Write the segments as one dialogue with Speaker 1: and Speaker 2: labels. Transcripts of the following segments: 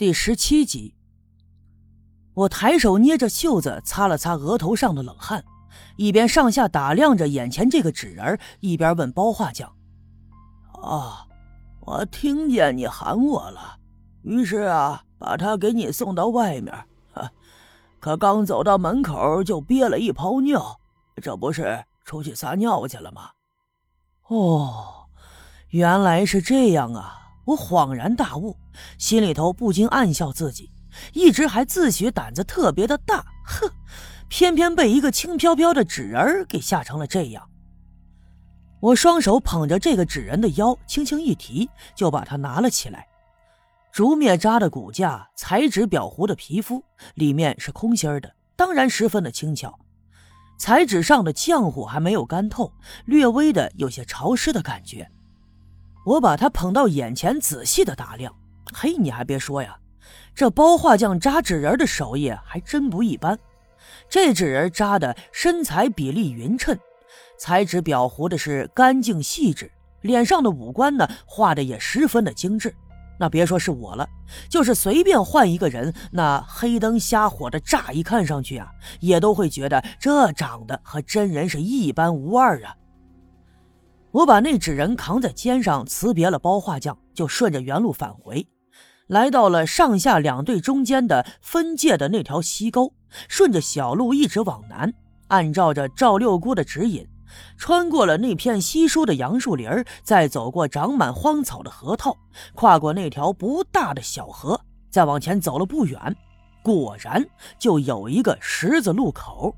Speaker 1: 第十七集，我抬手捏着袖子擦了擦额头上的冷汗，一边上下打量着眼前这个纸人，一边问包画匠：“
Speaker 2: 啊，我听见你喊我了，于是啊，把他给你送到外面。可刚走到门口就憋了一泡尿，这不是出去撒尿去了吗？”
Speaker 1: 哦，原来是这样啊。我恍然大悟，心里头不禁暗笑自己，一直还自诩胆子特别的大，哼，偏偏被一个轻飘飘的纸人给吓成了这样。我双手捧着这个纸人的腰，轻轻一提，就把它拿了起来。竹篾扎的骨架，彩纸裱糊的皮肤，里面是空心的，当然十分的轻巧。彩纸上的浆糊还没有干透，略微的有些潮湿的感觉。我把他捧到眼前，仔细的打量。嘿，你还别说呀，这包画匠扎纸人的手艺还真不一般。这纸人扎的身材比例匀称，彩纸裱糊的是干净细致，脸上的五官呢画的也十分的精致。那别说是我了，就是随便换一个人，那黑灯瞎火的，乍一看上去啊，也都会觉得这长得和真人是一般无二啊。我把那纸人扛在肩上，辞别了包画匠，就顺着原路返回，来到了上下两队中间的分界的那条溪沟，顺着小路一直往南，按照着赵六姑的指引，穿过了那片稀疏的杨树林再走过长满荒草的河套，跨过那条不大的小河，再往前走了不远，果然就有一个十字路口。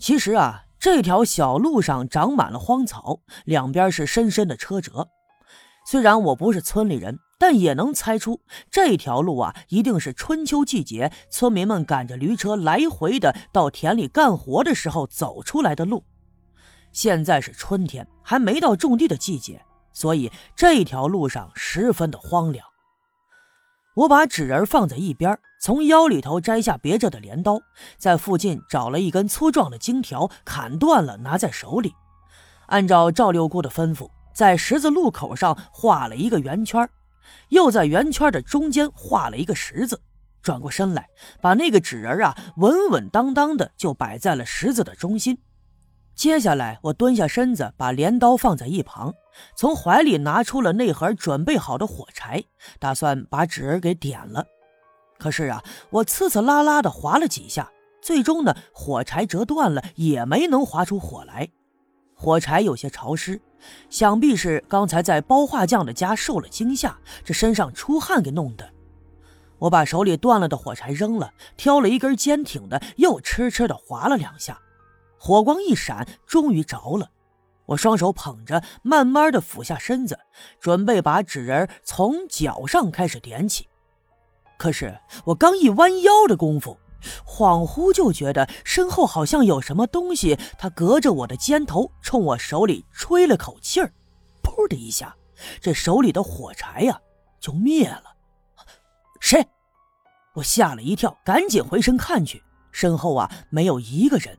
Speaker 1: 其实啊。这条小路上长满了荒草，两边是深深的车辙。虽然我不是村里人，但也能猜出这条路啊，一定是春秋季节村民们赶着驴车来回的到田里干活的时候走出来的路。现在是春天，还没到种地的季节，所以这条路上十分的荒凉。我把纸人放在一边，从腰里头摘下别着的镰刀，在附近找了一根粗壮的荆条，砍断了，拿在手里。按照赵六姑的吩咐，在十字路口上画了一个圆圈，又在圆圈的中间画了一个十字。转过身来，把那个纸人啊稳稳当当的就摆在了十字的中心。接下来，我蹲下身子，把镰刀放在一旁，从怀里拿出了那盒准备好的火柴，打算把纸人给点了。可是啊，我呲呲啦啦的划了几下，最终呢，火柴折断了，也没能划出火来。火柴有些潮湿，想必是刚才在包画匠的家受了惊吓，这身上出汗给弄的。我把手里断了的火柴扔了，挑了一根坚挺的，又痴痴的划了两下。火光一闪，终于着了。我双手捧着，慢慢的俯下身子，准备把纸人从脚上开始点起。可是我刚一弯腰的功夫，恍惚就觉得身后好像有什么东西，它隔着我的肩头，冲我手里吹了口气儿。噗的一下，这手里的火柴呀就灭了。谁？我吓了一跳，赶紧回身看去，身后啊没有一个人。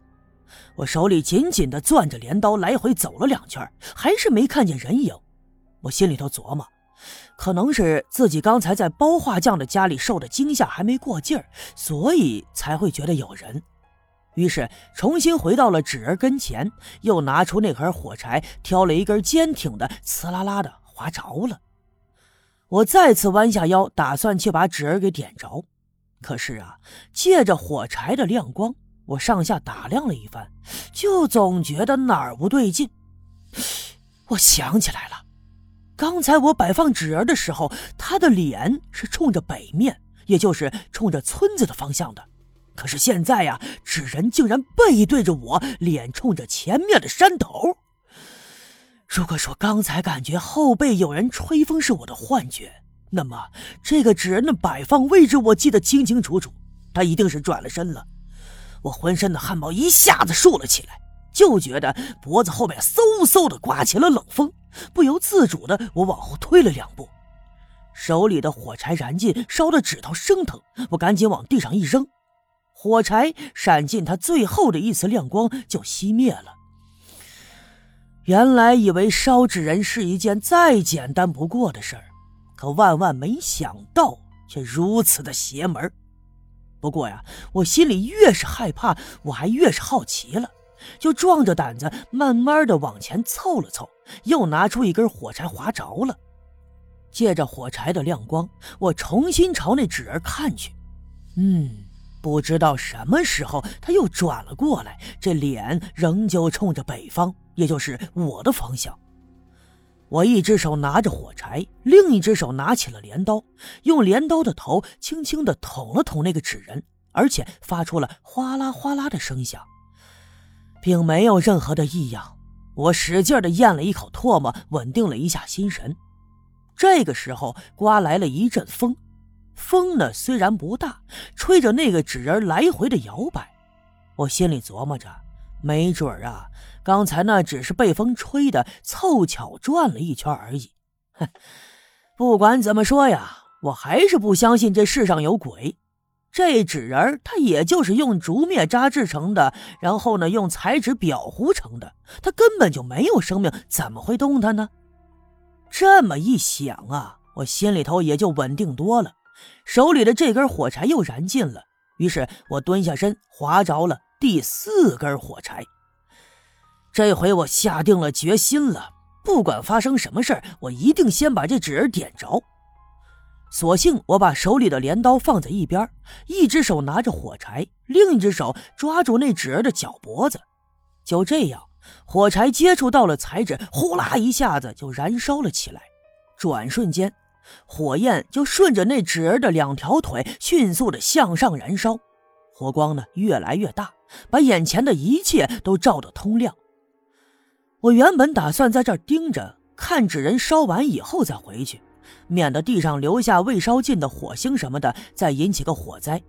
Speaker 1: 我手里紧紧地攥着镰刀，来回走了两圈，还是没看见人影。我心里头琢磨，可能是自己刚才在包画匠的家里受的惊吓还没过劲儿，所以才会觉得有人。于是重新回到了纸人跟前，又拿出那盒火柴，挑了一根坚挺的，呲啦啦的划着了。我再次弯下腰，打算去把纸人给点着。可是啊，借着火柴的亮光。我上下打量了一番，就总觉得哪儿不对劲。我想起来了，刚才我摆放纸人的时候，他的脸是冲着北面，也就是冲着村子的方向的。可是现在呀，纸人竟然背对着我，脸冲着前面的山头。如果说刚才感觉后背有人吹风是我的幻觉，那么这个纸人的摆放位置我记得清清楚楚，他一定是转了身了。我浑身的汗毛一下子竖了起来，就觉得脖子后面嗖嗖的刮起了冷风，不由自主的我往后退了两步，手里的火柴燃尽，烧的指头生疼，我赶紧往地上一扔，火柴闪进它最后的一丝亮光就熄灭了。原来以为烧纸人是一件再简单不过的事儿，可万万没想到却如此的邪门。不过呀，我心里越是害怕，我还越是好奇了，就壮着胆子慢慢的往前凑了凑，又拿出一根火柴划着了。借着火柴的亮光，我重新朝那纸人看去，嗯。不知道什么时候，他又转了过来，这脸仍旧冲着北方，也就是我的方向。我一只手拿着火柴，另一只手拿起了镰刀，用镰刀的头轻轻地捅了捅那个纸人，而且发出了哗啦哗啦的声响，并没有任何的异样。我使劲地咽了一口唾沫，稳定了一下心神。这个时候，刮来了一阵风。风呢虽然不大，吹着那个纸人来回的摇摆。我心里琢磨着，没准儿啊，刚才那只是被风吹的，凑巧转了一圈而已。哼，不管怎么说呀，我还是不相信这世上有鬼。这纸人他也就是用竹篾扎制成的，然后呢用彩纸裱糊成的，他根本就没有生命，怎么会动弹呢？这么一想啊，我心里头也就稳定多了。手里的这根火柴又燃尽了，于是我蹲下身，划着了第四根火柴。这回我下定了决心了，不管发生什么事我一定先把这纸人点着。索性我把手里的镰刀放在一边，一只手拿着火柴，另一只手抓住那纸人的脚脖子。就这样，火柴接触到了彩纸，呼啦一下子就燃烧了起来。转瞬间。火焰就顺着那纸人的两条腿迅速的向上燃烧，火光呢越来越大，把眼前的一切都照得通亮。我原本打算在这盯着看纸人烧完以后再回去，免得地上留下未烧尽的火星什么的，再引起个火灾。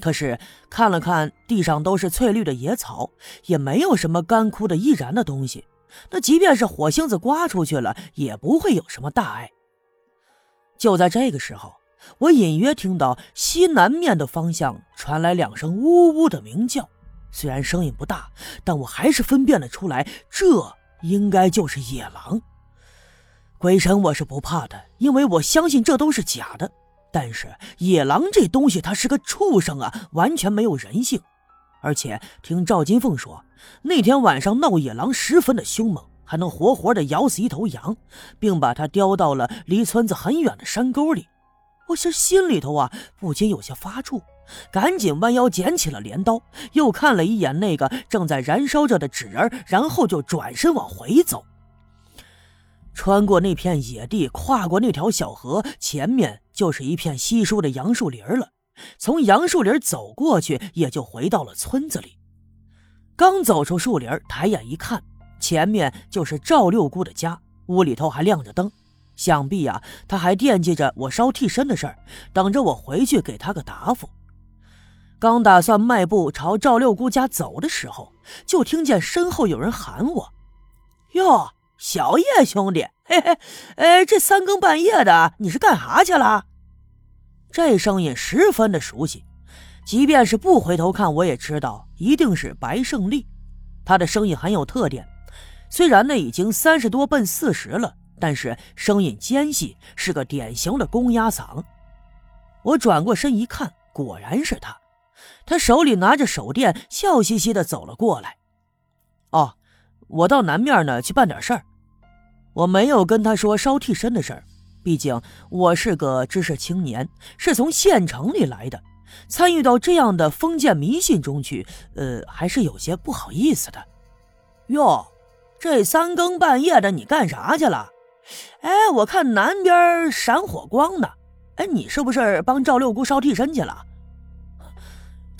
Speaker 1: 可是看了看地上都是翠绿的野草，也没有什么干枯的易燃的东西，那即便是火星子刮出去了，也不会有什么大碍。就在这个时候，我隐约听到西南面的方向传来两声呜呜的鸣叫，虽然声音不大，但我还是分辨了出来，这应该就是野狼。鬼神我是不怕的，因为我相信这都是假的。但是野狼这东西，它是个畜生啊，完全没有人性。而且听赵金凤说，那天晚上闹野狼十分的凶猛。还能活活的咬死一头羊，并把它叼到了离村子很远的山沟里。我这心里头啊，不禁有些发怵，赶紧弯腰捡起了镰刀，又看了一眼那个正在燃烧着的纸人，然后就转身往回走。穿过那片野地，跨过那条小河，前面就是一片稀疏的杨树林了。从杨树林走过去，也就回到了村子里。刚走出树林，抬眼一看。前面就是赵六姑的家，屋里头还亮着灯，想必呀，他还惦记着我烧替身的事儿，等着我回去给他个答复。刚打算迈步朝赵六姑家走的时候，就听见身后有人喊我：“哟，小叶兄弟，嘿嘿，哎，这三更半夜的，你是干啥去了？”这声音十分的熟悉，即便是不回头看，我也知道一定是白胜利。他的声音很有特点。虽然呢已经三十多奔四十了，但是声音尖细，是个典型的公鸭嗓。我转过身一看，果然是他。他手里拿着手电，笑嘻嘻的走了过来。哦，我到南面呢去办点事儿。我没有跟他说烧替身的事儿，毕竟我是个知识青年，是从县城里来的，参与到这样的封建迷信中去，呃，还是有些不好意思的。哟。这三更半夜的，你干啥去了？哎，我看南边闪火光呢。哎，你是不是帮赵六姑烧替身去了？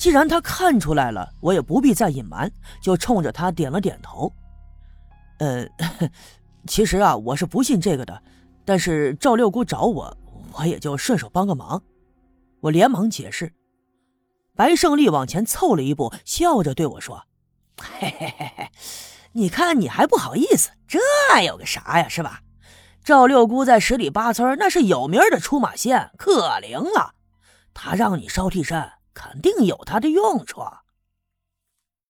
Speaker 1: 既然他看出来了，我也不必再隐瞒，就冲着他点了点头。呃，其实啊，我是不信这个的，但是赵六姑找我，我也就顺手帮个忙。我连忙解释。白胜利往前凑了一步，笑着对我说：“嘿嘿嘿嘿。”你看，你还不好意思，这有个啥呀，是吧？赵六姑在十里八村那是有名的出马仙，可灵了。他让你烧替身，肯定有它的用处。